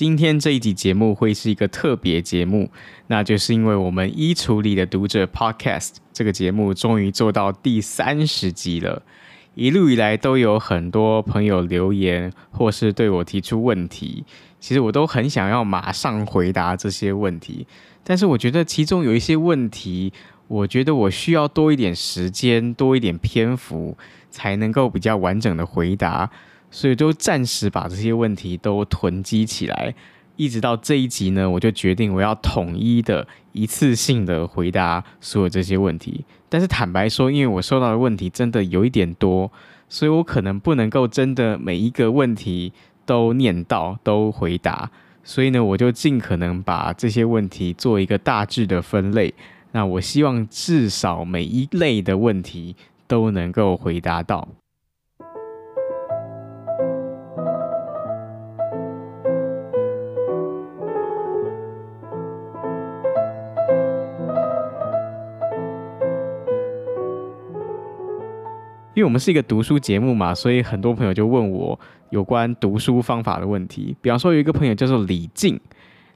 今天这一集节目会是一个特别节目，那就是因为我们衣橱里的读者 Podcast 这个节目终于做到第三十集了。一路以来都有很多朋友留言或是对我提出问题，其实我都很想要马上回答这些问题，但是我觉得其中有一些问题，我觉得我需要多一点时间、多一点篇幅，才能够比较完整的回答。所以就暂时把这些问题都囤积起来，一直到这一集呢，我就决定我要统一的、一次性的回答所有这些问题。但是坦白说，因为我收到的问题真的有一点多，所以我可能不能够真的每一个问题都念到、都回答。所以呢，我就尽可能把这些问题做一个大致的分类。那我希望至少每一类的问题都能够回答到。因为我们是一个读书节目嘛，所以很多朋友就问我有关读书方法的问题。比方说，有一个朋友叫做李静，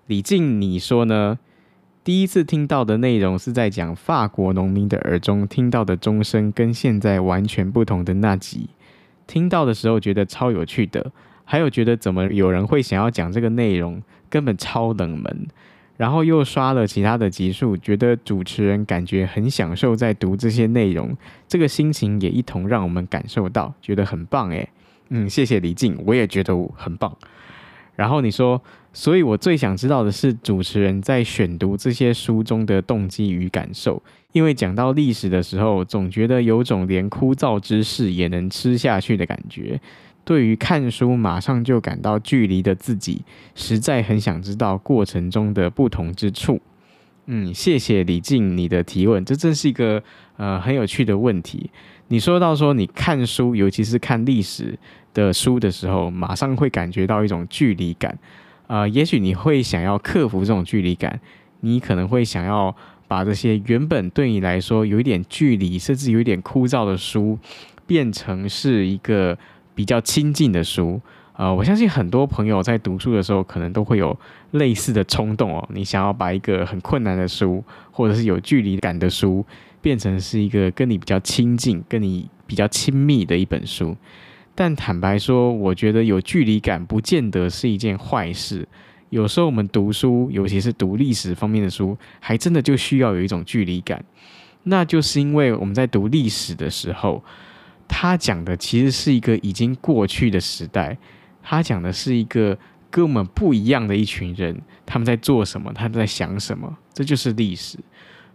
李静，你说呢？第一次听到的内容是在讲法国农民的耳中听到的钟声，跟现在完全不同的那集。听到的时候觉得超有趣的，还有觉得怎么有人会想要讲这个内容，根本超冷门。然后又刷了其他的集数，觉得主持人感觉很享受在读这些内容，这个心情也一同让我们感受到，觉得很棒诶。嗯，谢谢李静，我也觉得很棒。然后你说，所以我最想知道的是主持人在选读这些书中的动机与感受，因为讲到历史的时候，总觉得有种连枯燥之事也能吃下去的感觉。对于看书马上就感到距离的自己，实在很想知道过程中的不同之处。嗯，谢谢李静你的提问，这真是一个呃很有趣的问题。你说到说你看书，尤其是看历史的书的时候，马上会感觉到一种距离感。呃，也许你会想要克服这种距离感，你可能会想要把这些原本对你来说有一点距离，甚至有一点枯燥的书，变成是一个。比较亲近的书，呃，我相信很多朋友在读书的时候，可能都会有类似的冲动哦。你想要把一个很困难的书，或者是有距离感的书，变成是一个跟你比较亲近、跟你比较亲密的一本书。但坦白说，我觉得有距离感不见得是一件坏事。有时候我们读书，尤其是读历史方面的书，还真的就需要有一种距离感。那就是因为我们在读历史的时候。他讲的其实是一个已经过去的时代，他讲的是一个跟我们不一样的一群人，他们在做什么，他们在想什么，这就是历史。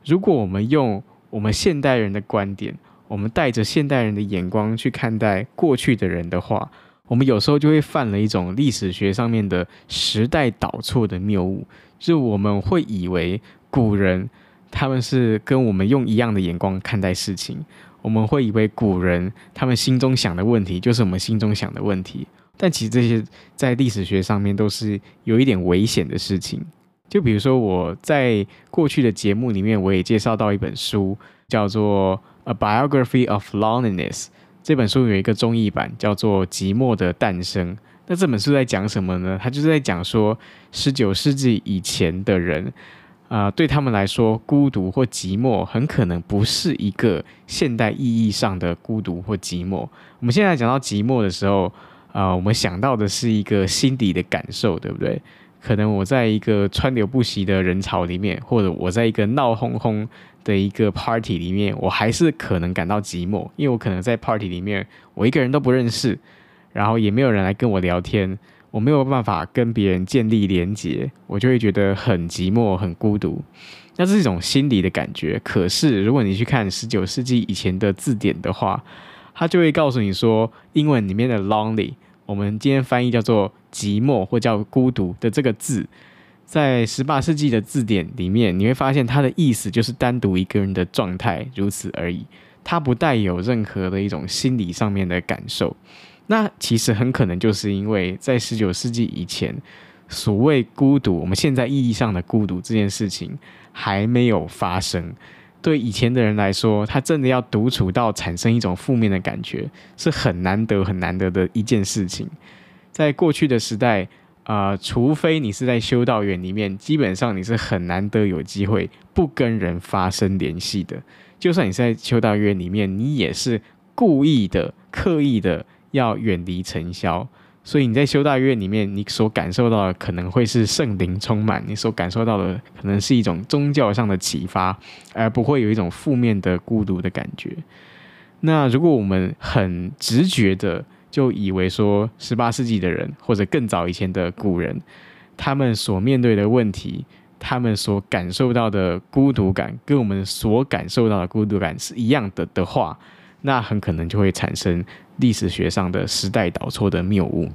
如果我们用我们现代人的观点，我们带着现代人的眼光去看待过去的人的话，我们有时候就会犯了一种历史学上面的时代导错的谬误，就是我们会以为古人他们是跟我们用一样的眼光看待事情。我们会以为古人他们心中想的问题就是我们心中想的问题，但其实这些在历史学上面都是有一点危险的事情。就比如说我在过去的节目里面，我也介绍到一本书，叫做《A Biography of Loneliness》。这本书有一个中译版，叫做《寂寞的诞生》。那这本书在讲什么呢？它就是在讲说，十九世纪以前的人。啊、对他们来说，孤独或寂寞很可能不是一个现代意义上的孤独或寂寞。我们现在讲到寂寞的时候，啊、呃，我们想到的是一个心底的感受，对不对？可能我在一个川流不息的人潮里面，或者我在一个闹哄哄的一个 party 里面，我还是可能感到寂寞，因为我可能在 party 里面，我一个人都不认识，然后也没有人来跟我聊天。我没有办法跟别人建立连结，我就会觉得很寂寞、很孤独。那是一种心理的感觉。可是，如果你去看十九世纪以前的字典的话，它就会告诉你说，英文里面的 lonely，我们今天翻译叫做寂寞或叫孤独的这个字，在十八世纪的字典里面，你会发现它的意思就是单独一个人的状态，如此而已。它不带有任何的一种心理上面的感受。那其实很可能就是因为在十九世纪以前，所谓孤独，我们现在意义上的孤独这件事情还没有发生。对以前的人来说，他真的要独处到产生一种负面的感觉，是很难得、很难得的一件事情。在过去的时代，啊、呃，除非你是在修道院里面，基本上你是很难得有机会不跟人发生联系的。就算你是在修道院里面，你也是故意的、刻意的要远离尘嚣。所以你在修道院里面，你所感受到的可能会是圣灵充满，你所感受到的可能是一种宗教上的启发，而不会有一种负面的孤独的感觉。那如果我们很直觉的就以为说，十八世纪的人或者更早以前的古人，他们所面对的问题，他们所感受到的孤独感，跟我们所感受到的孤独感是一样的的话，那很可能就会产生。历史学上的时代导错的谬误，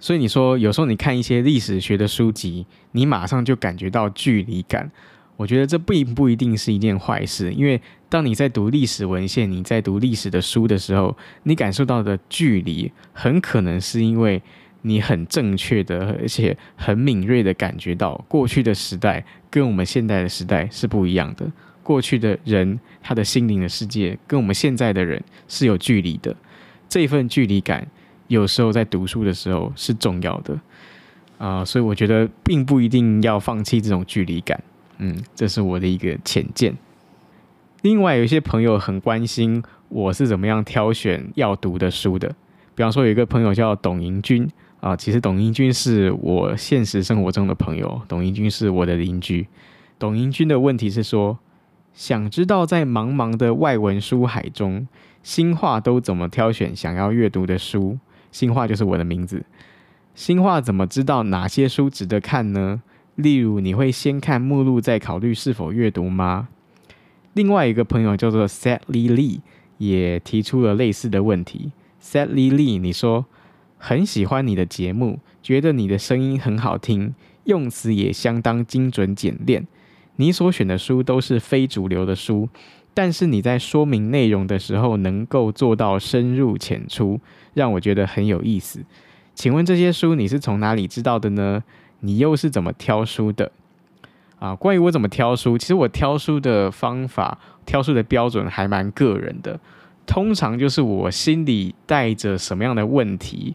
所以你说有时候你看一些历史学的书籍，你马上就感觉到距离感。我觉得这并不一定是一件坏事，因为当你在读历史文献、你在读历史的书的时候，你感受到的距离，很可能是因为你很正确的而且很敏锐的感觉到过去的时代跟我们现在的时代是不一样的。过去的人他的心灵的世界跟我们现在的人是有距离的。这份距离感，有时候在读书的时候是重要的啊、所以我觉得并不一定要放弃这种距离感。嗯，这是我的一个浅见。另外，有一些朋友很关心我是怎么样挑选要读的书的。比方说，有一个朋友叫董盈君啊、其实董盈君是我现实生活中的朋友，董盈君是我的邻居。董盈君的问题是说，想知道在茫茫的外文书海中。新化都怎么挑选想要阅读的书？新化就是我的名字。新化怎么知道哪些书值得看呢？例如，你会先看目录再考虑是否阅读吗？另外一个朋友叫做 Sadly Lee 也提出了类似的问题。Sadly Lee，你说很喜欢你的节目，觉得你的声音很好听，用词也相当精准简练。你所选的书都是非主流的书。但是你在说明内容的时候，能够做到深入浅出，让我觉得很有意思。请问这些书你是从哪里知道的呢？你又是怎么挑书的？啊，关于我怎么挑书，其实我挑书的方法、挑书的标准还蛮个人的。通常就是我心里带着什么样的问题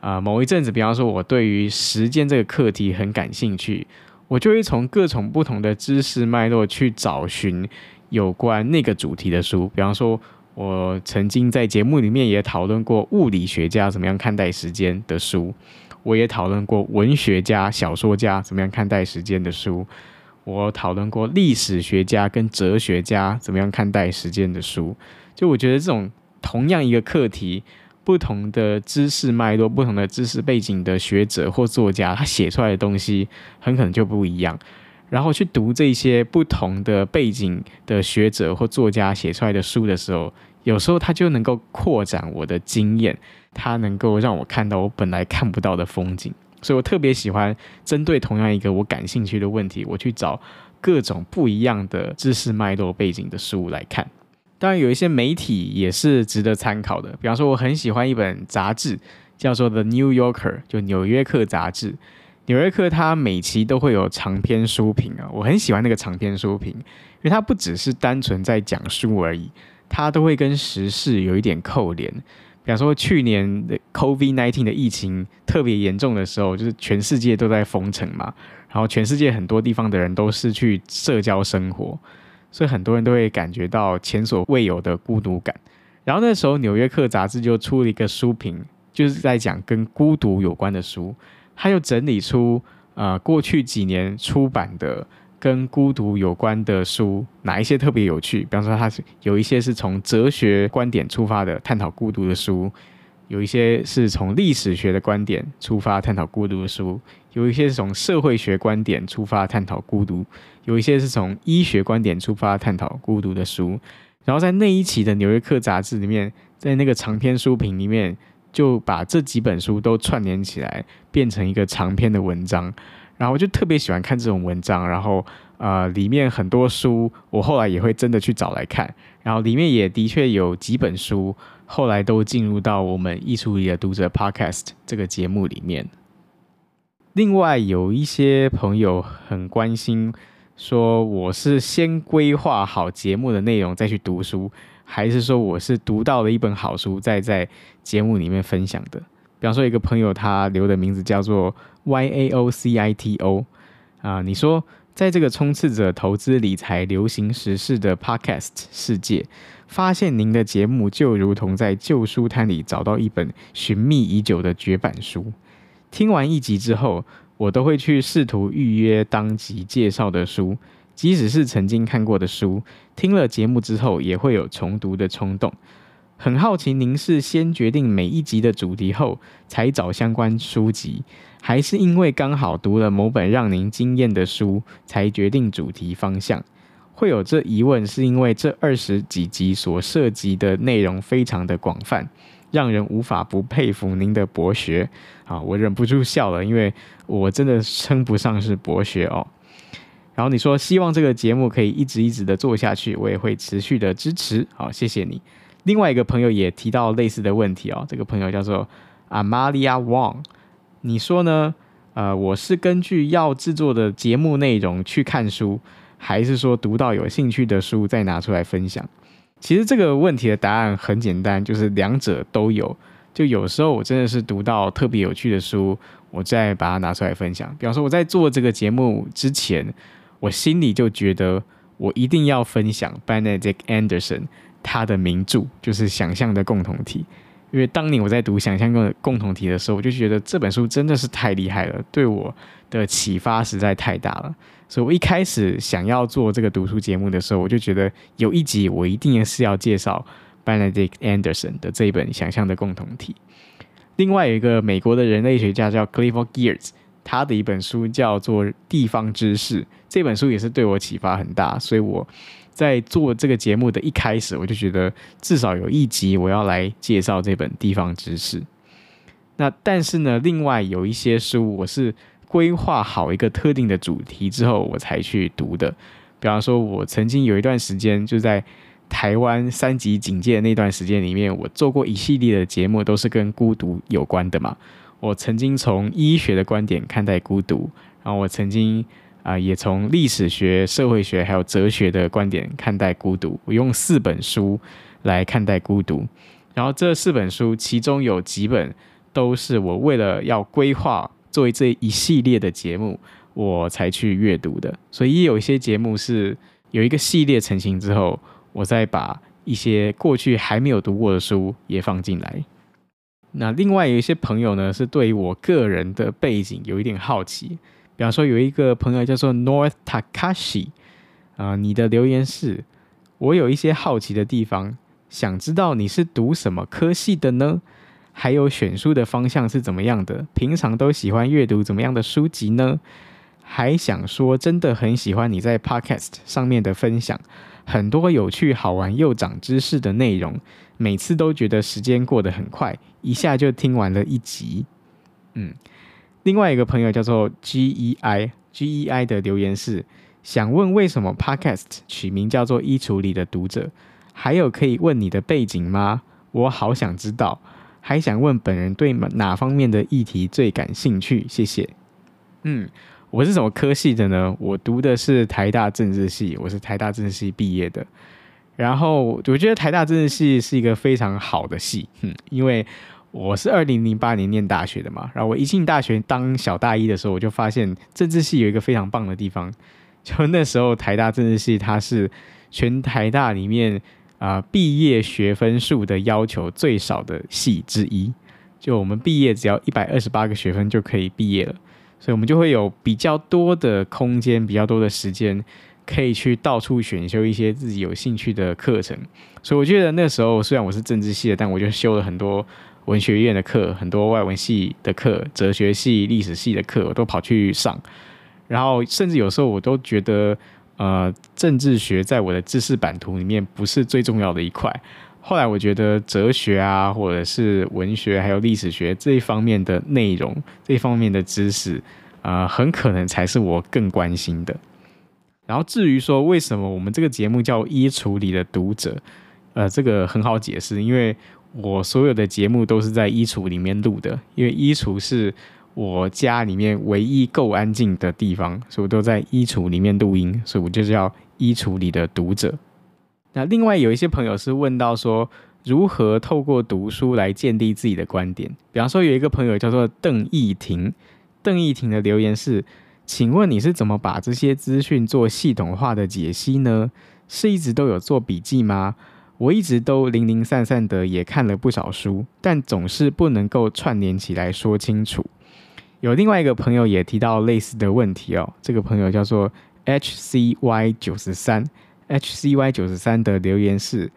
啊，某一阵子，比方说我对于时间这个课题很感兴趣，我就会从各种不同的知识脉络去找寻。有关那个主题的书，比方说，我曾经在节目里面也讨论过物理学家怎么样看待时间的书，我也讨论过文学家、小说家怎么样看待时间的书，我讨论过历史学家跟哲学家怎么样看待时间的书。就我觉得这种同样一个课题，不同的知识脉络、不同的知识背景的学者或作家，他写出来的东西很可能就不一样。然后去读这些不同的背景的学者或作家写出来的书的时候，有时候他就能够扩展我的经验，他能够让我看到我本来看不到的风景。所以我特别喜欢针对同样一个我感兴趣的问题，我去找各种不一样的知识脉络背景的书来看。当然，有一些媒体也是值得参考的，比方说我很喜欢一本杂志，叫做《The New Yorker》，就《纽约客》杂志。纽约客它每期都会有长篇书评啊，我很喜欢那个长篇书评，因为它不只是单纯在讲书而已，它都会跟时事有一点扣连。比方说去年的 COVID-19 的疫情特别严重的时候，就是全世界都在封城嘛，然后全世界很多地方的人都失去社交生活，所以很多人都会感觉到前所未有的孤独感。然后那时候纽约客杂志就出了一个书评，就是在讲跟孤独有关的书。他又整理出，呃，过去几年出版的跟孤独有关的书，哪一些特别有趣？比方说，他是有一些是从哲学观点出发的探讨孤独的书，有一些是从历史学的观点出发探讨孤独的书，有一些是从社会学观点出发探讨孤独，有一些是从医学观点出发探讨孤独的书。然后在那一期的《纽约客》杂志里面，在那个长篇书评里面。就把这几本书都串联起来，变成一个长篇的文章。然后我就特别喜欢看这种文章，然后呃，里面很多书，我后来也会真的去找来看，然后里面也的确有几本书，后来都进入到我们艺术里的读者 Podcast 这个节目里面。另外有一些朋友很关心，说我是先规划好节目的内容再去读书，还是说我是读到了一本好书再在节目里面分享的？比方说，一个朋友他留的名字叫做 Y A O C I T O 啊，你说在这个充斥着投资理财流行时事的 Podcast 世界，发现您的节目就如同在旧书摊里找到一本寻觅已久的绝版书。听完一集之后，我都会去试图预约当集介绍的书，即使是曾经看过的书，听了节目之后也会有重读的冲动。很好奇，您是先决定每一集的主题后才找相关书籍，还是因为刚好读了某本让您惊艳的书才决定主题方向？会有这疑问，是因为这二十几集所涉及的内容非常的广泛。让人无法不佩服您的博学啊！我忍不住笑了，因为我真的称不上是博学哦。然后你说希望这个节目可以一直一直的做下去，我也会持续的支持。好，谢谢你。另外一个朋友也提到类似的问题哦，这个朋友叫做 Amalia Wong，你说呢？呃，我是根据要制作的节目内容去看书，还是说读到有兴趣的书再拿出来分享？其实这个问题的答案很简单，就是两者都有。就有时候我真的是读到特别有趣的书，我再把它拿出来分享。比方说我在做这个节目之前，我心里就觉得我一定要分享 Benedict Anderson 他的名著，就是《想象的共同体》。因为当年我在读《想象的共同体》的时候，我就觉得这本书真的是太厉害了，对我的启发实在太大了。所以我一开始想要做这个读书节目的时候，我就觉得有一集我一定是要介绍 Benedict Anderson 的这一本《想象的共同体》。另外有一个美国的人类学家叫 Clifford Geertz，他的一本书叫做《地方知识》，这本书也是对我启发很大。所以我在做这个节目的一开始，我就觉得至少有一集我要来介绍这本《地方知识》。那但是呢，另外有一些书我是。规划好一个特定的主题之后，我才去读的。比方说，我曾经有一段时间就在台湾三级警戒的那段时间里面，我做过一系列的节目，都是跟孤独有关的嘛。我曾经从医学的观点看待孤独，然后我曾经啊、也从历史学、社会学还有哲学的观点看待孤独。我用四本书来看待孤独，然后这四本书其中有几本都是我为了要规划。作为这一系列的节目，我才去阅读的，所以也有一些节目是有一个系列成型之后，我再把一些过去还没有读过的书也放进来。那另外有一些朋友呢，是对于我个人的背景有一点好奇，比方说有一个朋友叫做 North Takashi 啊，你的留言是：我有一些好奇的地方，想知道你是读什么科系的呢？还有选书的方向是怎么样的？平常都喜欢阅读怎么样的书籍呢？还想说，真的很喜欢你在 Podcast 上面的分享，很多有趣、好玩又长知识的内容，每次都觉得时间过得很快，一下就听完了一集。嗯，另外一个朋友叫做 G E I G E I 的留言是：想问为什么 Podcast 取名叫做衣橱里的读者？还有可以问你的背景吗？我好想知道。还想问本人对哪方面的议题最感兴趣？谢谢。嗯，我是什么科系的呢？我读的是台大政治系，我是台大政治系毕业的。然后我觉得台大政治系是一个非常好的系，嗯，因为我是二零零八年念大学的嘛。然后我一进大学当小大一的时候，我就发现政治系有一个非常棒的地方，就那时候台大政治系它是全台大里面。啊，毕业学分数的要求最少的系之一，就我们毕业只要一百二十八个学分就可以毕业了，所以我们就会有比较多的空间，比较多的时间，可以去到处选修一些自己有兴趣的课程。所以我觉得那时候虽然我是政治系的，但我就修了很多文学院的课，很多外文系的课，哲学系、历史系的课，我都跑去上。然后甚至有时候我都觉得。呃，政治学在我的知识版图里面不是最重要的一块。后来我觉得哲学啊，或者是文学，还有历史学这一方面的内容，这一方面的知识，呃，很可能才是我更关心的。然后至于说为什么我们这个节目叫衣橱里的读者，呃，这个很好解释，因为我所有的节目都是在衣橱里面录的，因为衣橱是我家里面唯一够安静的地方，所以我都在衣橱里面录音，所以我就叫衣橱里的读者。那另外有一些朋友是问到说，如何透过读书来建立自己的观点？比方说有一个朋友叫做邓义婷，邓义婷的留言是：请问你是怎么把这些资讯做系统化的解析呢？是一直都有做笔记吗？我一直都零零散散的也看了不少书，但总是不能够串联起来说清楚。有另外一个朋友也提到类似的问题哦，这个朋友叫做 HCY 九十三。HCY 九十三的留言是：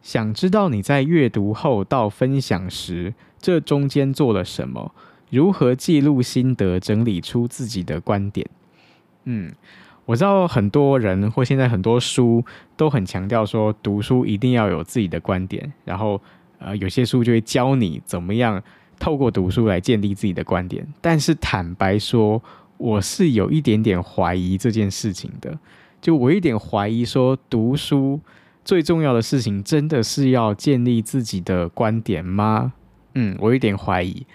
想知道你在阅读后到分享时，这中间做了什么？如何记录心得，整理出自己的观点？嗯，我知道很多人或现在很多书都很强调说，读书一定要有自己的观点，然后呃，有些书就会教你怎么样透过读书来建立自己的观点。但是坦白说，我是有一点点怀疑这件事情的。就我一点怀疑，说读书最重要的事情，真的是要建立自己的观点吗？嗯，我有点怀疑。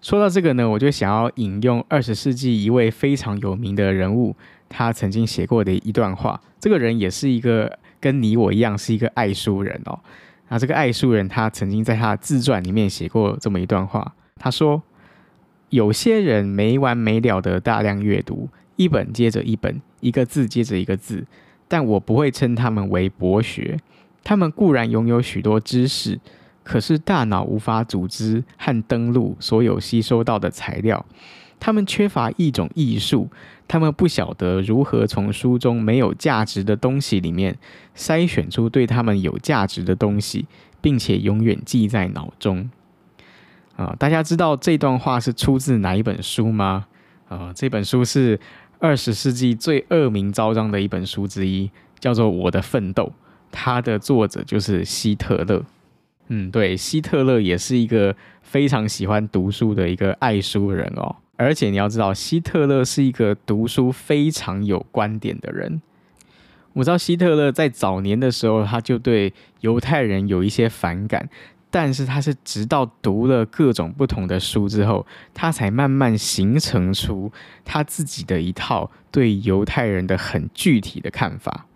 说到这个呢，我就想要引用二十世纪一位非常有名的人物，他曾经写过的一段话。这个人也是一个跟你我一样是一个爱书人哦。那这个爱书人，他曾经在他的自传里面写过这么一段话。他说：“有些人没完没了的大量阅读。”一本接着一本，一个字接着一个字，但我不会称他们为博学。他们固然拥有许多知识，可是大脑无法组织和登录所有吸收到的材料。他们缺乏一种艺术，他们不晓得如何从书中没有价值的东西里面筛选出对他们有价值的东西，并且永远记在脑中。啊，大家知道这段话是出自哪一本书吗？啊，这本书是。二十世纪最恶名昭彰的一本书之一，叫做《我的奋斗》，它的作者就是希特勒。嗯，对，希特勒也是一个非常喜欢读书的一个爱书人哦。而且你要知道，希特勒是一个读书非常有观点的人。我知道希特勒在早年的时候，他就对犹太人有一些反感。但是他是直到读了各种不同的书之后，他才慢慢形成出他自己的一套对犹太人的很具体的看法。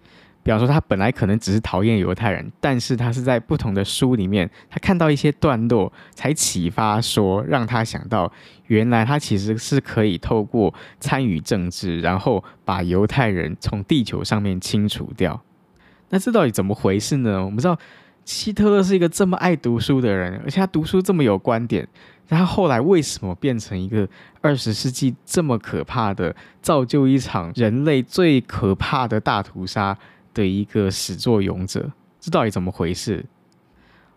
比方说，他本来可能只是讨厌犹太人，但是他是在不同的书里面，他看到一些段落，才启发说，让他想到，原来他其实是可以透过参与政治，然后把犹太人从地球上面清除掉。那这到底怎么回事呢？我们知道。希特勒是一个这么爱读书的人，而且他读书这么有观点，他后来为什么变成一个二十世纪这么可怕的，造就一场人类最可怕的大屠杀的一个始作俑者？这到底怎么回事？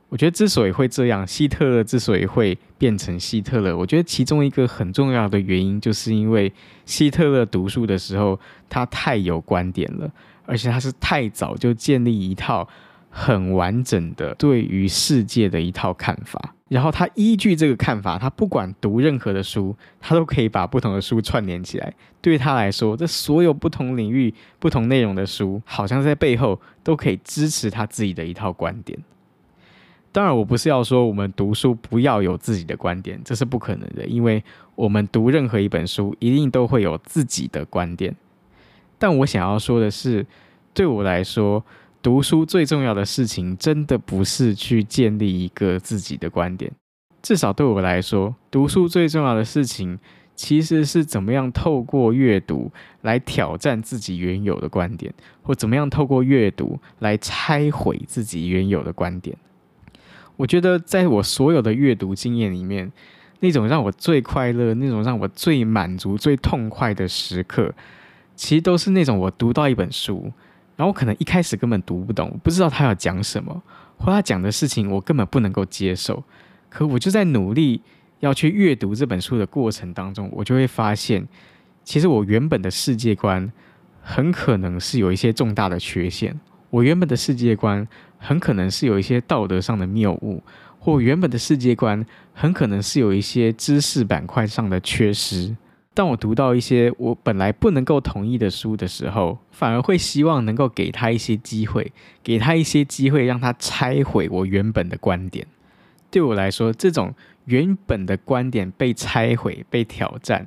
我觉得之所以会这样，希特勒之所以会变成希特勒，我觉得其中一个很重要的原因，就是因为希特勒读书的时候，他太有观点了，而且他是太早就建立一套。很完整的对于世界的一套看法，然后他依据这个看法，他不管读任何的书，他都可以把不同的书串联起来。对他来说，这所有不同领域、不同内容的书，好像在背后都可以支持他自己的一套观点。当然，我不是要说我们读书不要有自己的观点，这是不可能的，因为我们读任何一本书，一定都会有自己的观点。但我想要说的是，对我来说。读书最重要的事情，真的不是去建立一个自己的观点。至少对我来说，读书最重要的事情，其实是怎么样透过阅读来挑战自己原有的观点，或怎么样透过阅读来拆毁自己原有的观点。我觉得，在我所有的阅读经验里面，那种让我最快乐、那种让我最满足、最痛快的时刻，其实都是那种我读到一本书。然后我可能一开始根本读不懂，不知道他要讲什么，或他讲的事情我根本不能够接受。可我就在努力要去阅读这本书的过程当中，我就会发现，其实我原本的世界观很可能是有一些重大的缺陷。我原本的世界观很可能是有一些道德上的谬误，或原本的世界观很可能是有一些知识板块上的缺失。当我读到一些我本来不能够同意的书的时候，反而会希望能够给他一些机会，给他一些机会，让他拆毁我原本的观点。对我来说，这种原本的观点被拆毁、被挑战，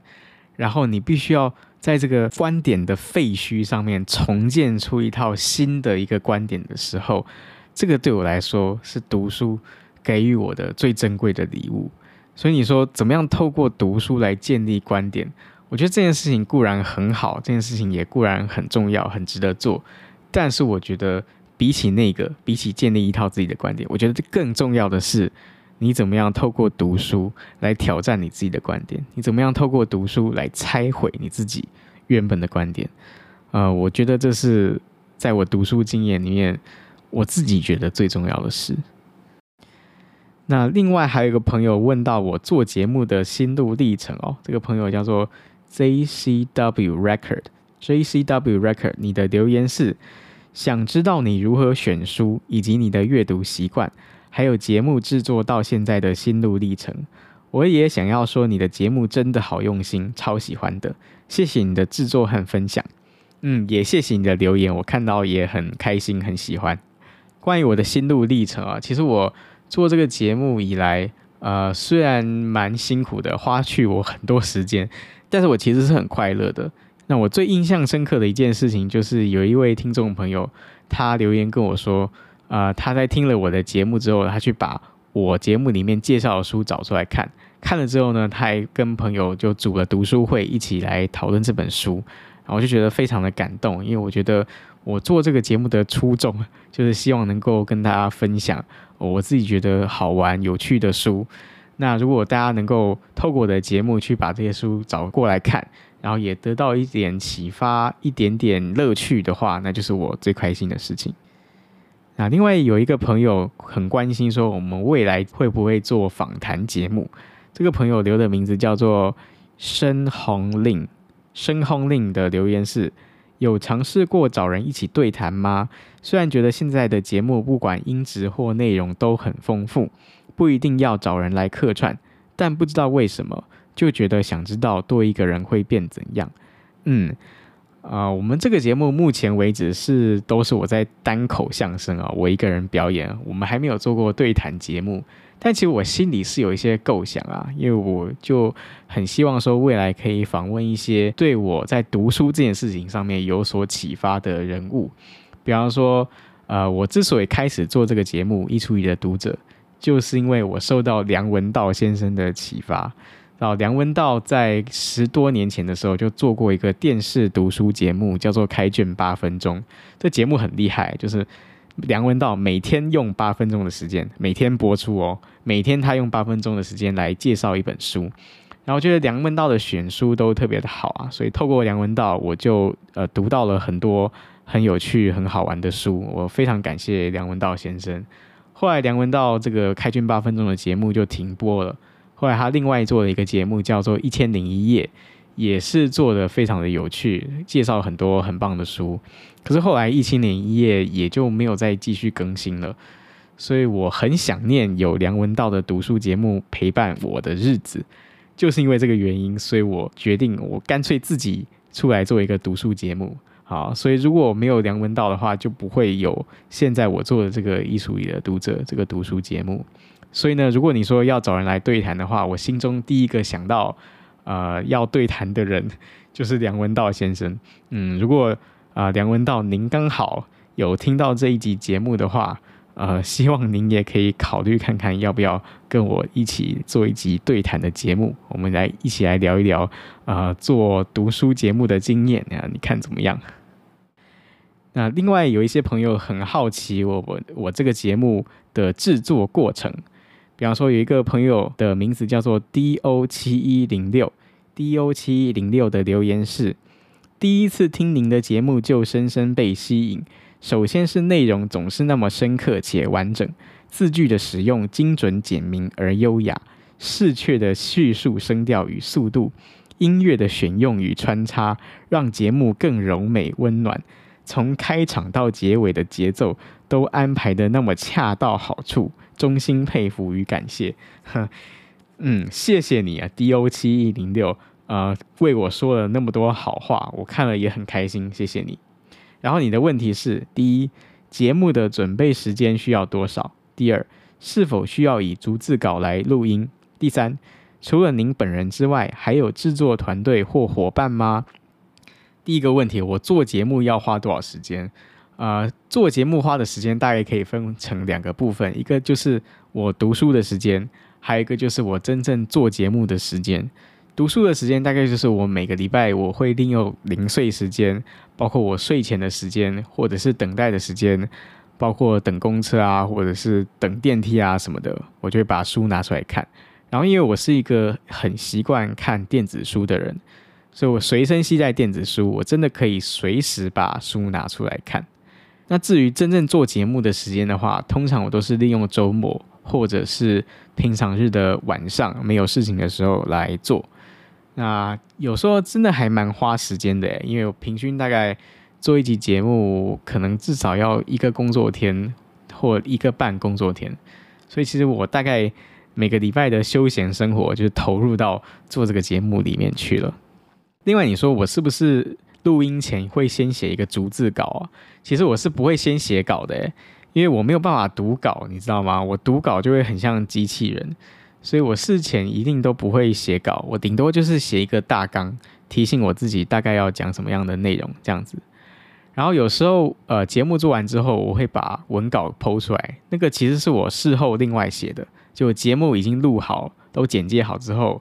然后你必须要在这个观点的废墟上面重建出一套新的一个观点的时候，这个对我来说是读书给予我的最珍贵的礼物。所以你说怎么样透过读书来建立观点？我觉得这件事情固然很好，这件事情也固然很重要，很值得做。但是我觉得比起那个，比起建立一套自己的观点，我觉得更重要的是你怎么样透过读书来挑战你自己的观点？你怎么样透过读书来拆毁你自己原本的观点？呃，我觉得这是在我读书经验里面，我自己觉得最重要的事。那另外还有一个朋友问到我做节目的心路历程哦，这个朋友叫做 JCW Record，JCW Record，你的留言是想知道你如何选书，以及你的阅读习惯，还有节目制作到现在的心路历程。我也想要说，你的节目真的好用心，超喜欢的，谢谢你的制作和分享。嗯，也谢谢你的留言，我看到也很开心，很喜欢。关于我的心路历程啊，其实我。做这个节目以来，呃，虽然蛮辛苦的，花去我很多时间，但是我其实是很快乐的。那我最印象深刻的一件事情，就是有一位听众朋友，他留言跟我说，呃，他在听了我的节目之后，他去把我节目里面介绍的书找出来看，看了之后呢，他还跟朋友就组了读书会，一起来讨论这本书，然后我就觉得非常的感动，因为我觉得我做这个节目的初衷，就是希望能够跟大家分享。我自己觉得好玩、有趣的书，那如果大家能够透过我的节目去把这些书找过来看，然后也得到一点启发、一点点乐趣的话，那就是我最开心的事情。那另外有一个朋友很关心说，我们未来会不会做访谈节目？这个朋友留的名字叫做申红令，申红令的留言是。有尝试过找人一起对谈吗？虽然觉得现在的节目不管音质或内容都很丰富，不一定要找人来客串，但不知道为什么就觉得想知道多一个人会变怎样。嗯，啊、呃，我们这个节目目前为止是都是我在单口相声啊，我一个人表演，我们还没有做过对谈节目。但其实我心里是有一些构想啊，因为我就很希望说未来可以访问一些对我在读书这件事情上面有所启发的人物，比方说，呃，我之所以开始做这个节目《一出一的读者》，就是因为我受到梁文道先生的启发。然后梁文道在十多年前的时候就做过一个电视读书节目，叫做《开卷八分钟》，这节目很厉害，就是。梁文道每天用八分钟的时间，每天播出哦。每天他用八分钟的时间来介绍一本书，然后觉得梁文道的选书都特别的好啊，所以透过梁文道，我就呃读到了很多很有趣、很好玩的书。我非常感谢梁文道先生。后来梁文道这个开卷八分钟的节目就停播了，后来他另外做了一个节目叫做《一千零一夜》。也是做的非常的有趣，介绍很多很棒的书。可是后来《一七年一夜》也就没有再继续更新了，所以我很想念有梁文道的读书节目陪伴我的日子。就是因为这个原因，所以我决定我干脆自己出来做一个读书节目。好，所以如果没有梁文道的话，就不会有现在我做的这个艺术里的读者这个读书节目。所以呢，如果你说要找人来对谈的话，我心中第一个想到。呃，要对谈的人就是梁文道先生。嗯，如果啊、梁文道您刚好有听到这一集节目的话，呃，希望您也可以考虑看看要不要跟我一起做一集对谈的节目，我们来一起来聊一聊、呃，做读书节目的经验啊，你看怎么样？那另外有一些朋友很好奇我我我这个节目的制作过程。比方说，有一个朋友的名字叫做 D O 七一零六，D O 七一零六的留言是：第一次听您的节目就深深被吸引。首先是内容总是那么深刻且完整，字句的使用精准简明而优雅，适切的叙述声调与速度，音乐的选用与穿插，让节目更柔美温暖。从开场到结尾的节奏都安排的那么恰到好处。衷心佩服与感谢，嗯，谢谢你啊，D O 七一零六呃，为我说了那么多好话，我看了也很开心，谢谢你。然后你的问题是：第一，节目的准备时间需要多少？第二，是否需要以逐字稿来录音？第三，除了您本人之外，还有制作团队或伙伴吗？第一个问题，我做节目要花多少时间？呃，做节目花的时间大概可以分成两个部分，一个就是我读书的时间，还有一个就是我真正做节目的时间。读书的时间大概就是我每个礼拜我会利用零碎时间，包括我睡前的时间，或者是等待的时间，包括等公车啊，或者是等电梯啊什么的，我就会把书拿出来看。然后因为我是一个很习惯看电子书的人，所以我随身携带电子书，我真的可以随时把书拿出来看。那至于真正做节目的时间的话，通常我都是利用周末或者是平常日的晚上没有事情的时候来做。那有时候真的还蛮花时间的，因为我平均大概做一集节目，可能至少要一个工作天或一个半工作天，所以其实我大概每个礼拜的休闲生活就投入到做这个节目里面去了。另外，你说我是不是？录音前会先写一个逐字稿啊，其实我是不会先写稿的，因为我没有办法读稿，你知道吗？我读稿就会很像机器人，所以我事前一定都不会写稿，我顶多就是写一个大纲，提醒我自己大概要讲什么样的内容这样子。然后有时候呃节目做完之后，我会把文稿剖出来，那个其实是我事后另外写的，就节目已经录好，都剪接好之后，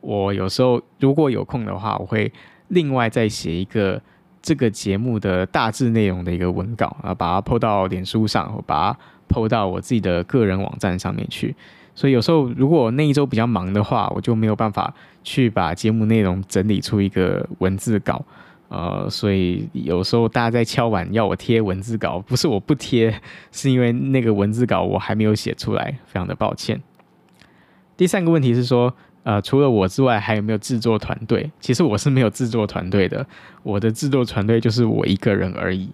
我有时候如果有空的话，我会。另外再写一个这个节目的大致内容的一个文稿啊，把它 po 到脸书上，或把它 po 到我自己的个人网站上面去。所以有时候如果那一周比较忙的话，我就没有办法去把节目内容整理出一个文字稿。呃，所以有时候大家在敲碗要我贴文字稿，不是我不贴，是因为那个文字稿我还没有写出来，非常的抱歉。第三个问题是说。呃，除了我之外，还有没有制作团队？其实我是没有制作团队的，我的制作团队就是我一个人而已。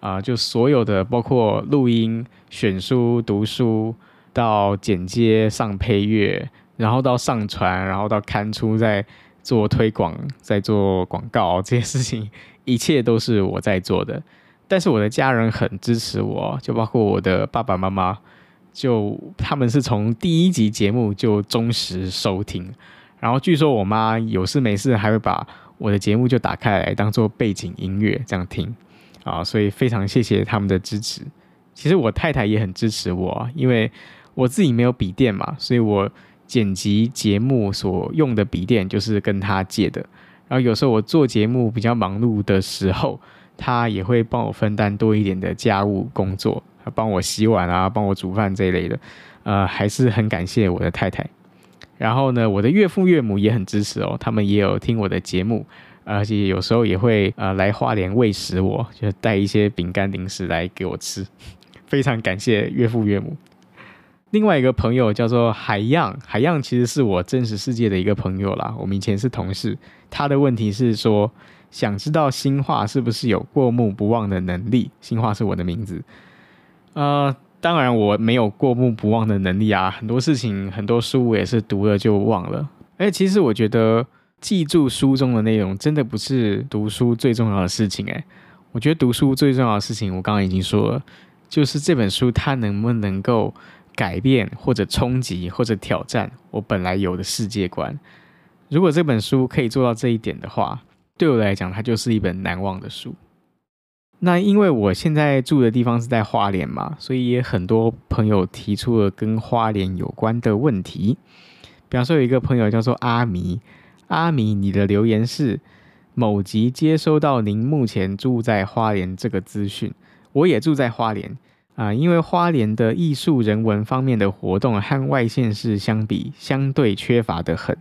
啊、就所有的，包括录音、选书、读书，到剪接、上配乐，然后到上传，然后到刊出，再做推广，再做广告，这些事情，一切都是我在做的。但是我的家人很支持我，就包括我的爸爸妈妈。就他们是从第一集节目就忠实收听，然后据说我妈有事没事还会把我的节目就打开来当做背景音乐这样听啊，所以非常谢谢他们的支持。其实我太太也很支持我，因为我自己没有笔电嘛，所以我剪辑节目所用的笔电就是跟他借的。然后有时候我做节目比较忙碌的时候，他也会帮我分担多一点的家务工作。帮我洗碗啊，帮我煮饭这一类的，呃，还是很感谢我的太太。然后呢，我的岳父岳母也很支持哦，他们也有听我的节目，而且有时候也会呃来花莲喂食我，就带一些饼干零食来给我吃，非常感谢岳父岳母。另外一个朋友叫做海样，海样其实是我真实世界的一个朋友啦，我们以前是同事。他的问题是说，想知道新化是不是有过目不忘的能力？新化是我的名字。呃，当然我没有过目不忘的能力啊，很多事情、很多书我也是读了就忘了。哎，其实我觉得记住书中的内容，真的不是读书最重要的事情。哎，我觉得读书最重要的事情，我刚刚已经说了，就是这本书它能不能够改变或者冲击或者挑战我本来有的世界观。如果这本书可以做到这一点的话，对我来讲，它就是一本难忘的书。那因为我现在住的地方是在花莲嘛，所以也很多朋友提出了跟花莲有关的问题。比方说，有一个朋友叫做阿米，阿米，你的留言是某集接收到您目前住在花莲这个资讯，我也住在花莲啊、因为花莲的艺术人文方面的活动和外县市相比，相对缺乏得很。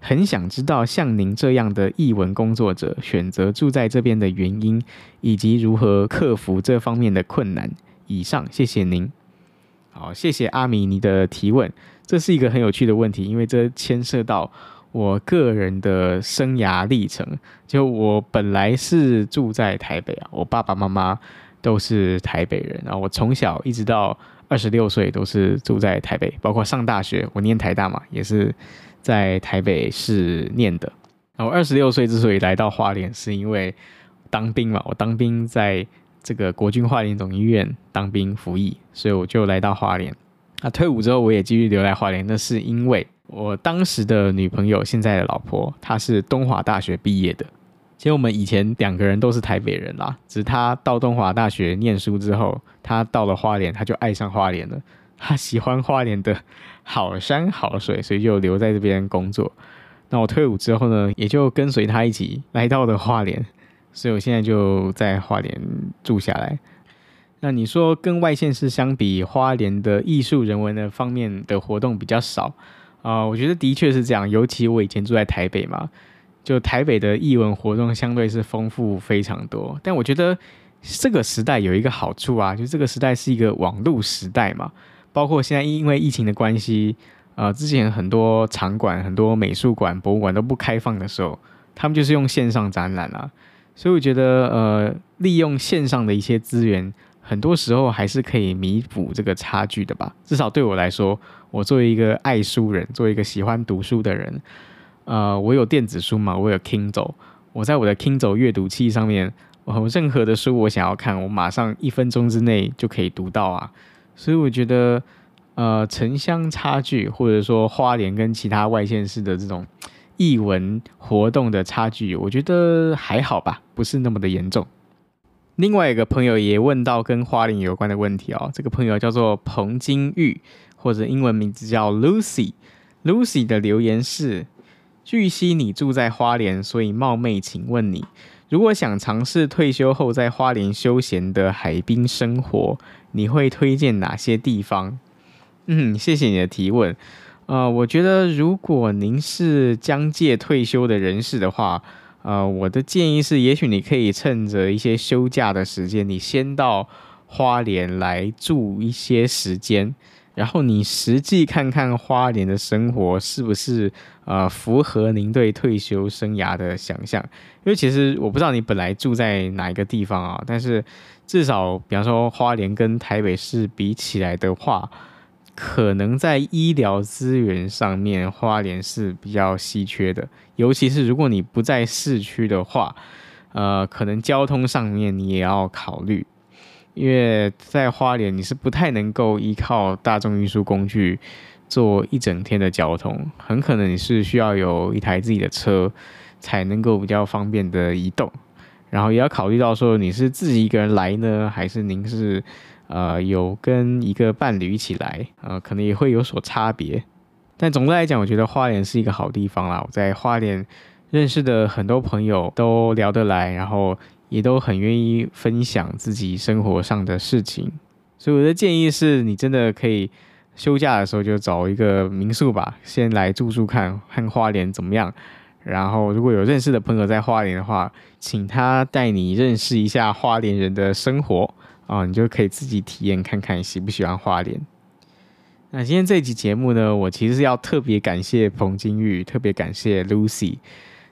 很想知道像您这样的艺文工作者选择住在这边的原因，以及如何克服这方面的困难。以上，谢谢您。好，谢谢阿米你的提问，这是一个很有趣的问题，因为这牵涉到我个人的生涯历程。就我本来是住在台北啊，我爸爸妈妈都是台北人，然后我从小一直到二十六岁都是住在台北，包括上大学，我念台大嘛，也是。在台北市念的，然后二十六岁之所以来到花莲，是因为当兵嘛。我当兵在这个国军花莲总医院当兵服役，所以我就来到花莲。那退伍之后，我也继续留在花莲，那是因为我当时的女朋友，现在的老婆，她是东华大学毕业的。其实我们以前两个人都是台北人啦，只是他到东华大学念书之后，他到了花莲，他就爱上花莲了。他喜欢花莲的好山好水，所以就留在这边工作。那我退伍之后呢，也就跟随他一起来到了花莲，所以我现在就在花莲住下来。那你说跟外县市相比，花莲的艺术人文的方面的活动比较少啊？我觉得的确是这样，尤其我以前住在台北嘛，就台北的艺文活动相对是丰富非常多。但我觉得这个时代有一个好处啊，就这个时代是一个网络时代嘛，包括现在因为疫情的关系，呃，之前很多场馆、很多美术馆、博物馆都不开放的时候，他们就是用线上展览啊，所以我觉得呃，利用线上的一些资源。很多时候还是可以弥补这个差距的吧。至少对我来说，我作为一个爱书人，作为一个喜欢读书的人，呃，我有电子书嘛，我有 Kindle，我在我的 Kindle 阅读器上面，我任何的书我想要看，我马上一分钟之内就可以读到啊。所以我觉得，呃，城乡差距，或者说花莲跟其他外县市的这种译文活动的差距，我觉得还好吧，不是那么的严重。另外一个朋友也问到跟花莲有关的问题哦，这个朋友叫做彭金玉，或者英文名字叫 Lucy。Lucy 的留言是：据悉你住在花莲，所以冒昧请问你，如果想尝试退休后在花莲休闲的海滨生活，你会推荐哪些地方？嗯，谢谢你的提问。呃，我觉得如果您是将届退休的人士的话，呃，我的建议是，也许你可以趁着一些休假的时间，你先到花莲来住一些时间，然后你实际看看花莲的生活是不是呃符合您对退休生涯的想象。因为其实我不知道你本来住在哪一个地方啊，但是至少比方说花莲跟台北市比起来的话。可能在医疗资源上面，花莲是比较稀缺的。尤其是如果你不在市区的话，呃，可能交通上面你也要考虑，因为在花莲你是不太能够依靠大众运输工具做一整天的交通，很可能你是需要有一台自己的车才能够比较方便的移动。然后也要考虑到说你是自己一个人来呢，还是您是？呃，有跟一个伴侣一起来，呃，可能也会有所差别。但总的来讲，我觉得花莲是一个好地方啦。我在花莲认识的很多朋友都聊得来，然后也都很愿意分享自己生活上的事情。所以我的建议是，你真的可以休假的时候就找一个民宿吧，先来住住看看花莲怎么样。然后如果有认识的朋友在花莲的话，请他带你认识一下花莲人的生活。哦，你就可以自己体验看看喜不喜欢花莲。那今天这期节目呢，我其实要特别感谢彭金玉，特别感谢 Lucy。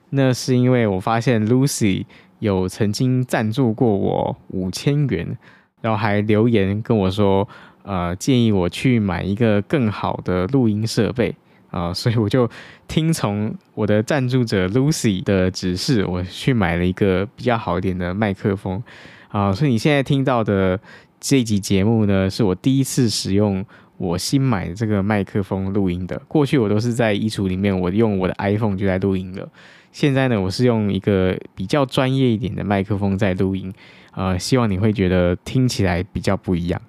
那是因为我发现 Lucy 有曾经赞助过我五千元，然后还留言跟我说，呃，建议我去买一个更好的录音设备啊，所以我就听从我的赞助者 Lucy 的指示，我去买了一个比较好一点的麦克风。啊，所以你现在听到的这集节目呢，是我第一次使用我新买的这个麦克风录音的。过去我都是在衣橱里面，我用我的 iPhone 就在录音了。现在呢，我是用一个比较专业一点的麦克风在录音。呃，希望你会觉得听起来比较不一样。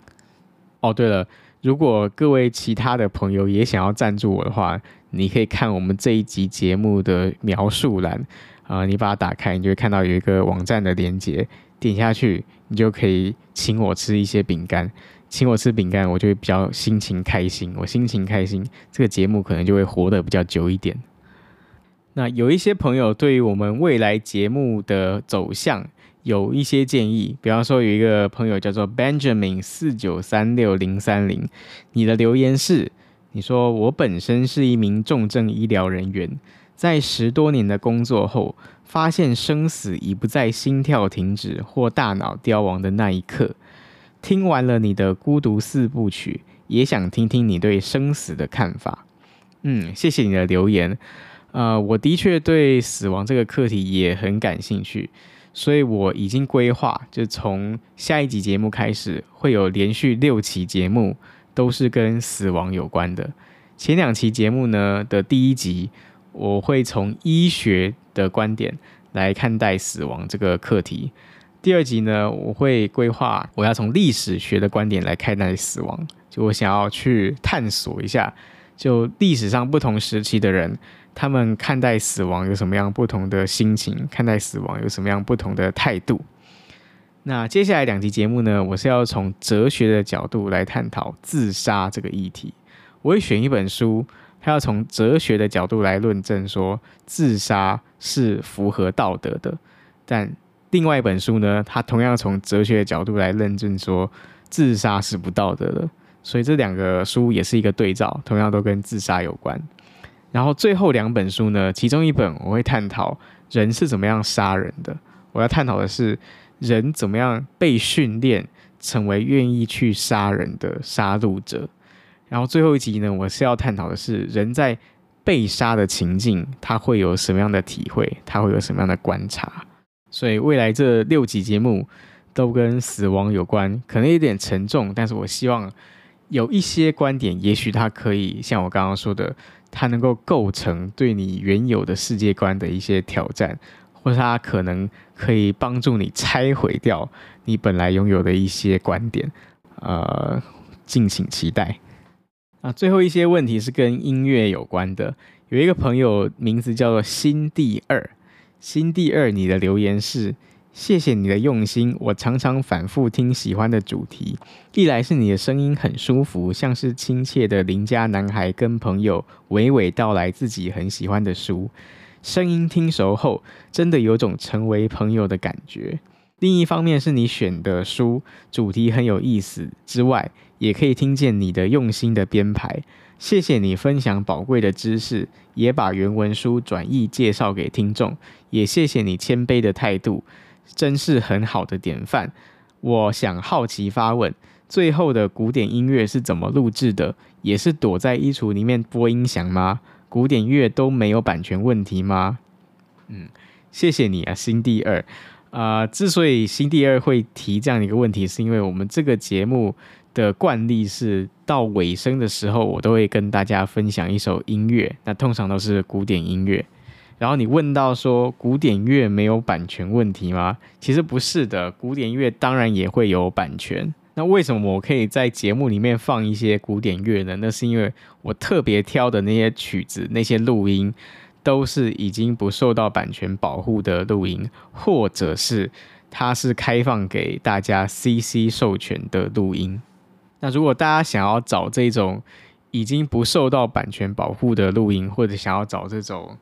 哦，对了，如果各位其他的朋友也想要赞助我的话，你可以看我们这一集节目的描述栏啊，你把它打开，你就会看到有一个网站的连接。点下去，你就可以请我吃一些饼干，请我吃饼干，我就会比较心情开心。我心情开心，这个节目可能就会活得比较久一点。那有一些朋友对于我们未来节目的走向有一些建议，比方说有一个朋友叫做 Benjamin 四九三六零三零，你的留言是：你说我本身是一名重症医疗人员，在十多年的工作后。发现生死已不在心跳停止或大脑凋亡的那一刻。听完了你的孤独四部曲，也想听听你对生死的看法。嗯，谢谢你的留言。呃，我的确对死亡这个课题也很感兴趣，所以我已经规划，就从下一集节目开始，会有连续六期节目都是跟死亡有关的。前两期节目呢的第一集，我会从医学的观点来看待死亡这个课题。第二集呢，我会规划我要从历史学的观点来看待死亡，就我想要去探索一下，就历史上不同时期的人，他们看待死亡有什么样不同的心情，看待死亡有什么样不同的态度。那接下来两集节目呢，我是要从哲学的角度来探讨自杀这个议题。我会选一本书，它要从哲学的角度来论证说自杀是符合道德的，但另外一本书呢，它同样从哲学的角度来论证说自杀是不道德的。所以这两个书也是一个对照，同样都跟自杀有关。然后最后两本书呢，其中一本我会探讨人是怎么样杀人的，我要探讨的是人怎么样被训练成为愿意去杀人的杀戮者。然后最后一集呢，我是要探讨的是人在被杀的情境，他会有什么样的体会，他会有什么样的观察。所以未来这六集节目都跟死亡有关，可能有点沉重，但是我希望有一些观点，也许它可以像我刚刚说的，它能够构成对你原有的世界观的一些挑战，或者它可能可以帮助你拆毁掉你本来拥有的一些观点。呃，敬请期待。那最后一些问题是跟音乐有关的，有一个朋友名字叫做新第二，新第二，你的留言是。谢谢你的用心，我常常反复听喜欢的主题。一来是你的声音很舒服，像是亲切的邻家男孩跟朋友娓娓道来自己很喜欢的书。声音听熟后，真的有种成为朋友的感觉。另一方面是你选的书主题很有意思之外，也可以听见你的用心的编排。谢谢你分享宝贵的知识，也把原文书转译介绍给听众。也谢谢你谦卑的态度。真是很好的典范。我想好奇发问：最后的古典音乐是怎么录制的？也是躲在衣橱里面播音响吗？古典乐都没有版权问题吗？嗯，谢谢你啊，新第二。啊、之所以新第二会提这样一个问题，是因为我们这个节目的惯例是到尾声的时候，我都会跟大家分享一首音乐，那通常都是古典音乐。然后你问到说古典乐没有版权问题吗？其实不是的，古典乐当然也会有版权。那为什么我可以在节目里面放一些古典乐呢？那是因为我特别挑的那些曲子、那些录音，都是已经不受到版权保护的录音，或者是它是开放给大家 CC 授权的录音。那如果大家想要找这种已经不受到版权保护的录音，或者想要找这种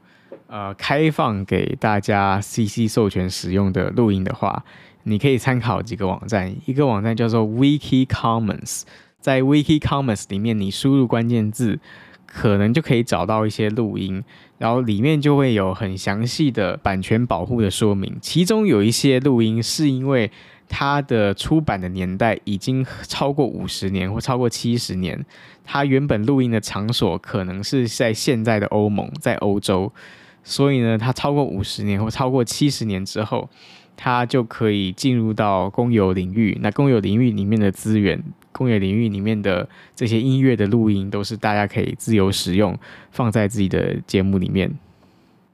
呃，开放给大家 CC 授权使用的录音的话，你可以参考几个网站。一个网站叫做 Wiki Commons，在 Wiki Commons 里面，你输入关键字，可能就可以找到一些录音，然后里面就会有很详细的版权保护的说明。其中有一些录音是因为它的出版的年代已经超过五十年或超过七十年，它原本录音的场所可能是在现在的欧盟，在欧洲。所以呢，它超过五十年或超过七十年之后，它就可以进入到公有领域。那公有领域里面的资源，公有领域里面的这些音乐的录音，都是大家可以自由使用，放在自己的节目里面。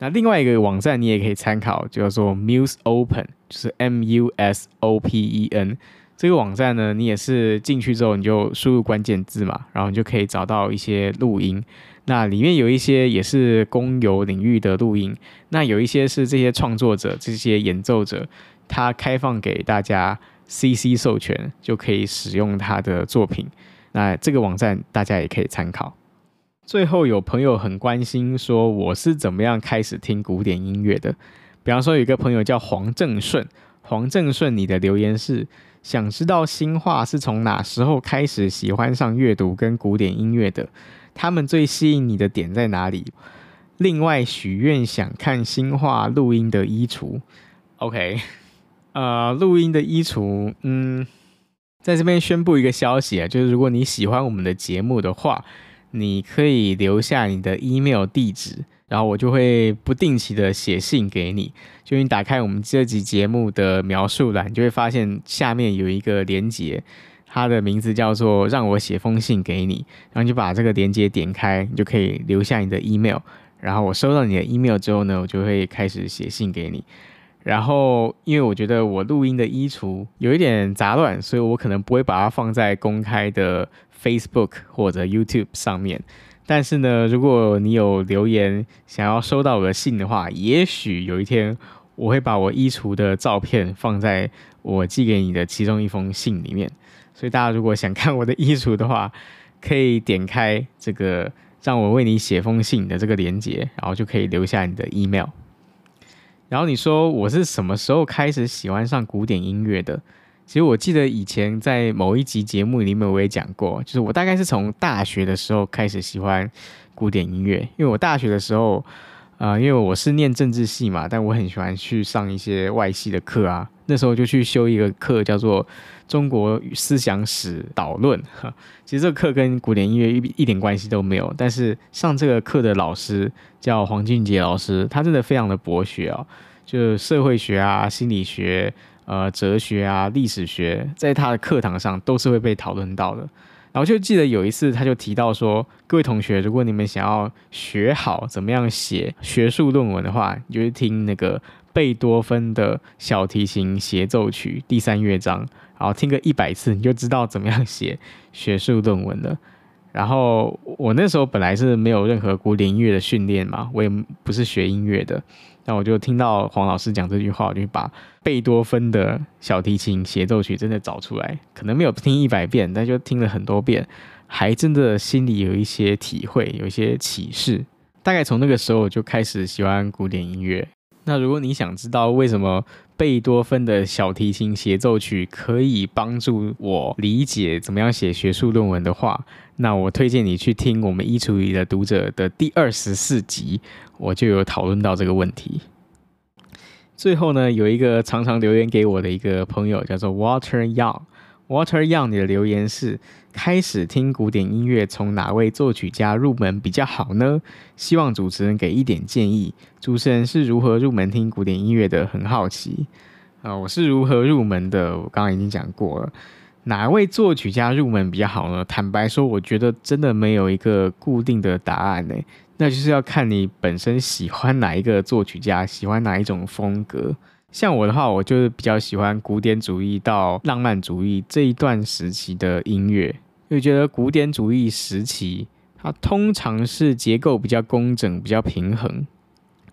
那另外一个网站你也可以参考，叫做 Muse Open，就是 M U S O P E N。这个网站呢，你也是进去之后你就输入关键字嘛，然后你就可以找到一些录音。那里面有一些也是公有领域的录音，那有一些是这些创作者、这些演奏者，他开放给大家 CC 授权，就可以使用他的作品。那这个网站大家也可以参考。最后有朋友很关心说，我是怎么样开始听古典音乐的？比方说有一个朋友叫黄正顺，黄正顺，你的留言是想知道新化是从哪时候开始喜欢上阅读跟古典音乐的？他们最吸引你的点在哪里？另外，许愿想看新化录音的衣橱。OK，呃，录音的衣橱，嗯，在这边宣布一个消息啊，就是如果你喜欢我们的节目的话，你可以留下你的 email 地址，然后我就会不定期的写信给你。就你打开我们这集节目的描述栏，你就会发现下面有一个连结，它的名字叫做“让我写封信给你”。然后你就把这个连接点开，你就可以留下你的 email。然后我收到你的 email 之后呢，我就会开始写信给你。然后因为我觉得我录音的衣橱有一点杂乱，所以我可能不会把它放在公开的 Facebook 或者 YouTube 上面。但是呢，如果你有留言想要收到我的信的话，也许有一天我会把我衣橱的照片放在我寄给你的其中一封信里面。所以大家如果想看我的衣橱的话，可以点开这个让我为你写封信的这个连接，然后就可以留下你的 email。然后你说我是什么时候开始喜欢上古典音乐的？其实我记得以前在某一集节目里面我也讲过，就是我大概是从大学的时候开始喜欢古典音乐，因为我大学的时候，啊、呃，因为我是念政治系嘛，但我很喜欢去上一些外系的课啊，那时候就去修一个课叫做中国思想史导论。其实这个课跟古典音乐一一点关系都没有，但是上这个课的老师叫黄俊杰老师，他真的非常的博学啊，就社会学啊、心理学。呃，哲学啊，历史学，在他的课堂上都是会被讨论到的。然后就记得有一次，他就提到说，各位同学，如果你们想要学好怎么样写学术论文的话，你就去听那个贝多芬的小提琴协奏曲第三乐章，然后听个一百次，你就知道怎么样写学术论文了。然后我那时候本来是没有任何古典音乐的训练嘛，我也不是学音乐的。那我就听到黄老师讲这句话，我就把贝多芬的小提琴协奏曲真的找出来，可能没有听一百遍，但就听了很多遍，还真的心里有一些体会，有一些启示。大概从那个时候我就开始喜欢古典音乐。那如果你想知道为什么贝多芬的小提琴协奏曲可以帮助我理解怎么样写学术论文的话，那我推荐你去听我们衣橱里的读者的第二十四集，我就有讨论到这个问题。最后呢，有一个常常留言给我的一个朋友叫做 Water Young。Water Young，你的留言是：开始听古典音乐从哪位作曲家入门比较好呢？希望主持人给一点建议。主持人是如何入门听古典音乐的？很好奇。啊、呃，我是如何入门的？我刚刚已经讲过了。哪位作曲家入门比较好呢？坦白说，我觉得真的没有一个固定的答案呢。那就是要看你本身喜欢哪一个作曲家，喜欢哪一种风格。像我的话，我就是比较喜欢古典主义到浪漫主义这一段时期的音乐，因为觉得古典主义时期它通常是结构比较工整、比较平衡。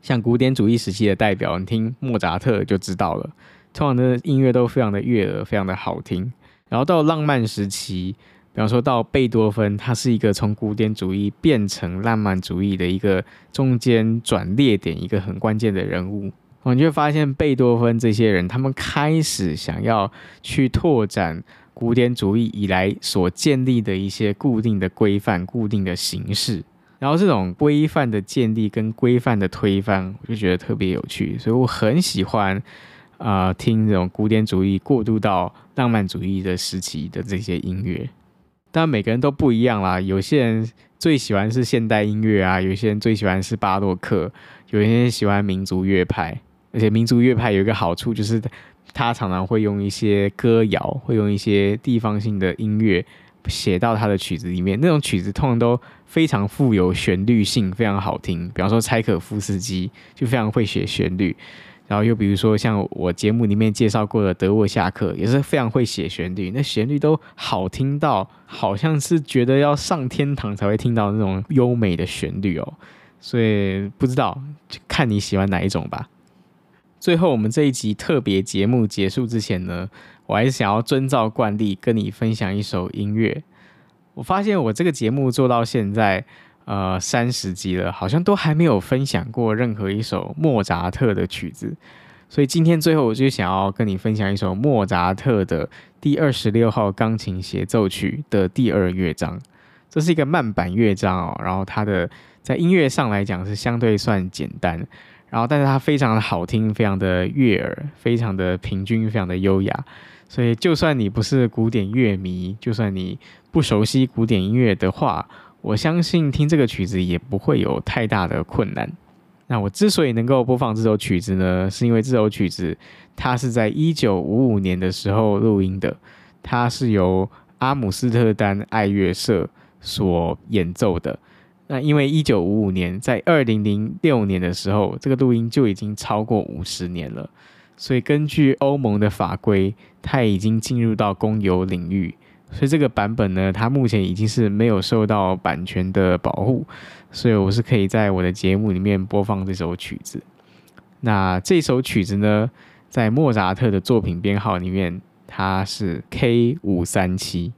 像古典主义时期的代表，你听莫扎特就知道了，通常的音乐都非常的悦耳，非常的好听。然后到浪漫时期，比方说到贝多芬，他是一个从古典主义变成浪漫主义的一个中间转捩点，一个很关键的人物。我就发现贝多芬这些人，他们开始想要去拓展古典主义以来所建立的一些固定的规范、固定的形式。然后这种规范的建立跟规范的推翻，我就觉得特别有趣，所以我很喜欢。啊、听这种古典主义过渡到浪漫主义的时期的这些音乐，当然每个人都不一样啦。有些人最喜欢是现代音乐啊，有些人最喜欢是巴洛克，有些人喜欢民族乐派。而且民族乐派有一个好处，就是他常常会用一些歌谣，会用一些地方性的音乐写到他的曲子里面。那种曲子通常都非常富有旋律性，非常好听。比方说柴可夫斯基就非常会写旋律。然后又比如说像我节目里面介绍过的德沃夏克，也是非常会写旋律，那旋律都好听到好像是觉得要上天堂才会听到那种优美的旋律哦。所以不知道，就看你喜欢哪一种吧。最后我们这一集特别节目结束之前呢，我还是想要遵照惯例跟你分享一首音乐。我发现我这个节目做到现在。呃，三十集了，好像都还没有分享过任何一首莫扎特的曲子，所以今天最后我就想要跟你分享一首莫扎特的第二十六号钢琴协奏曲的第二乐章。这是一个慢板乐章哦，然后它的在音乐上来讲是相对算简单，然后但是它非常的好听，非常的悦耳，非常的平均，非常的优雅。所以就算你不是古典乐迷，就算你不熟悉古典音乐的话，我相信听这个曲子也不会有太大的困难。那我之所以能够播放这首曲子呢，是因为这首曲子它是在一九五五年的时候录音的，它是由阿姆斯特丹爱乐社所演奏的。那因为一九五五年，在二零零六年的时候，这个录音就已经超过五十年了，所以根据欧盟的法规，它已经进入到公有领域，所以这个版本呢，它目前已经是没有受到版权的保护，所以我是可以在我的节目里面播放这首曲子。那这首曲子呢，在莫扎特的作品编号里面，它是 K 五三七。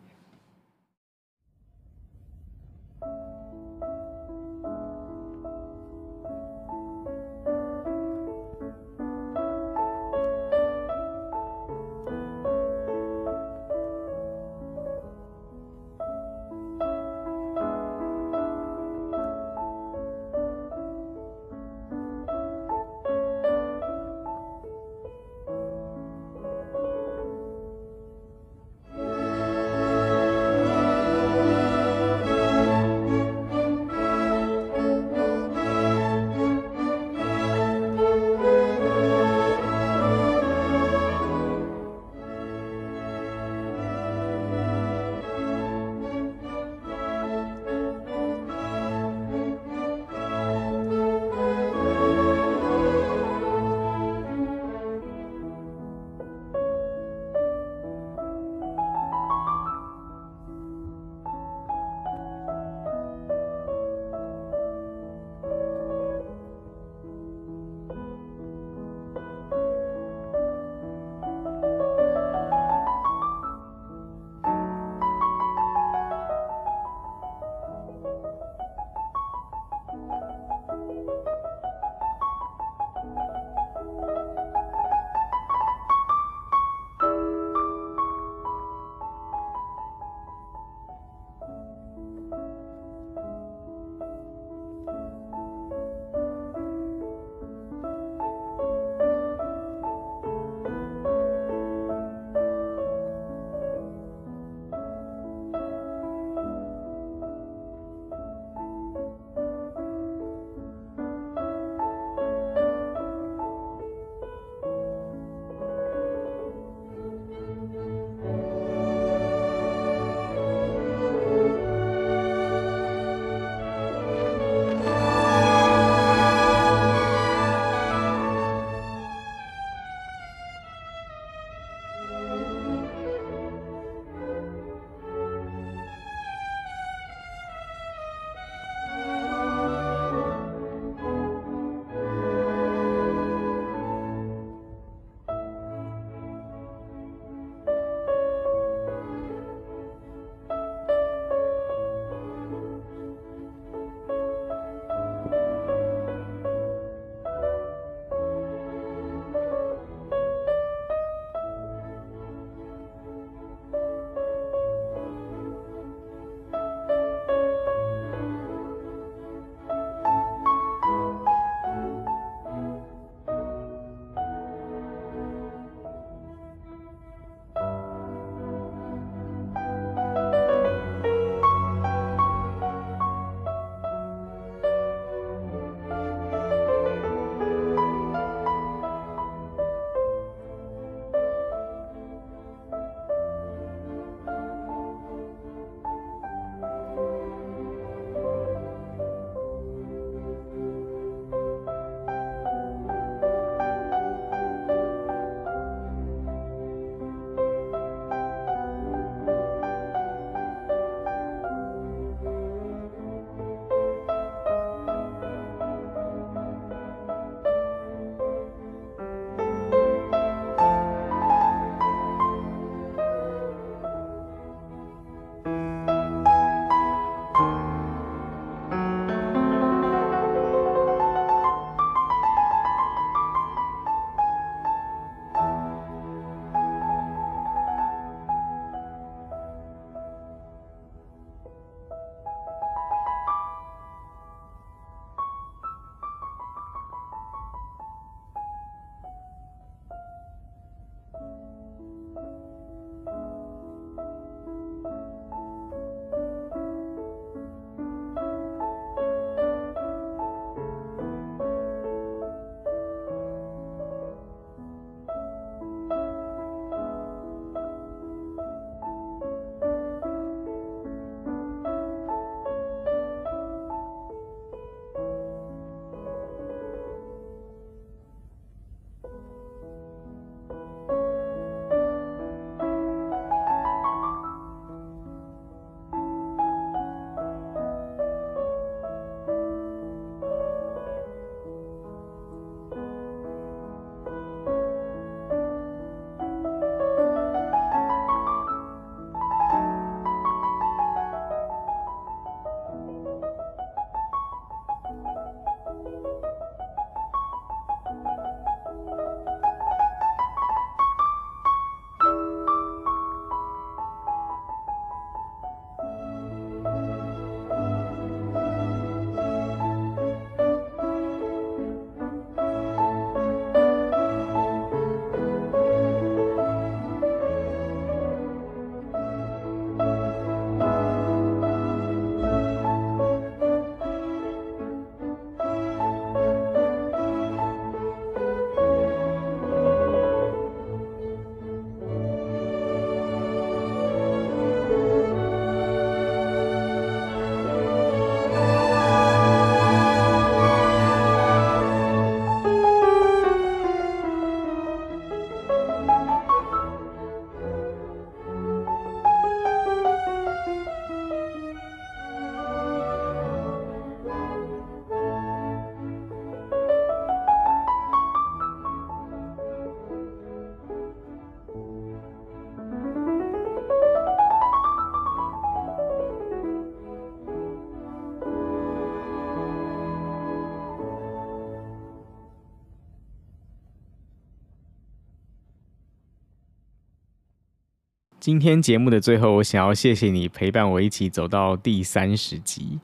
今天节目的最后，我想要谢谢你陪伴我一起走到第三十集。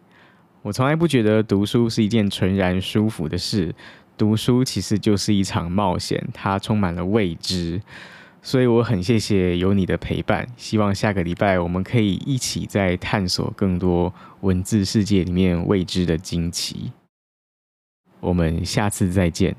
我从来不觉得读书是一件纯然舒服的事，读书其实就是一场冒险，它充满了未知。所以我很谢谢有你的陪伴，希望下个礼拜我们可以一起再探索更多文字世界里面未知的惊奇。我们下次再见。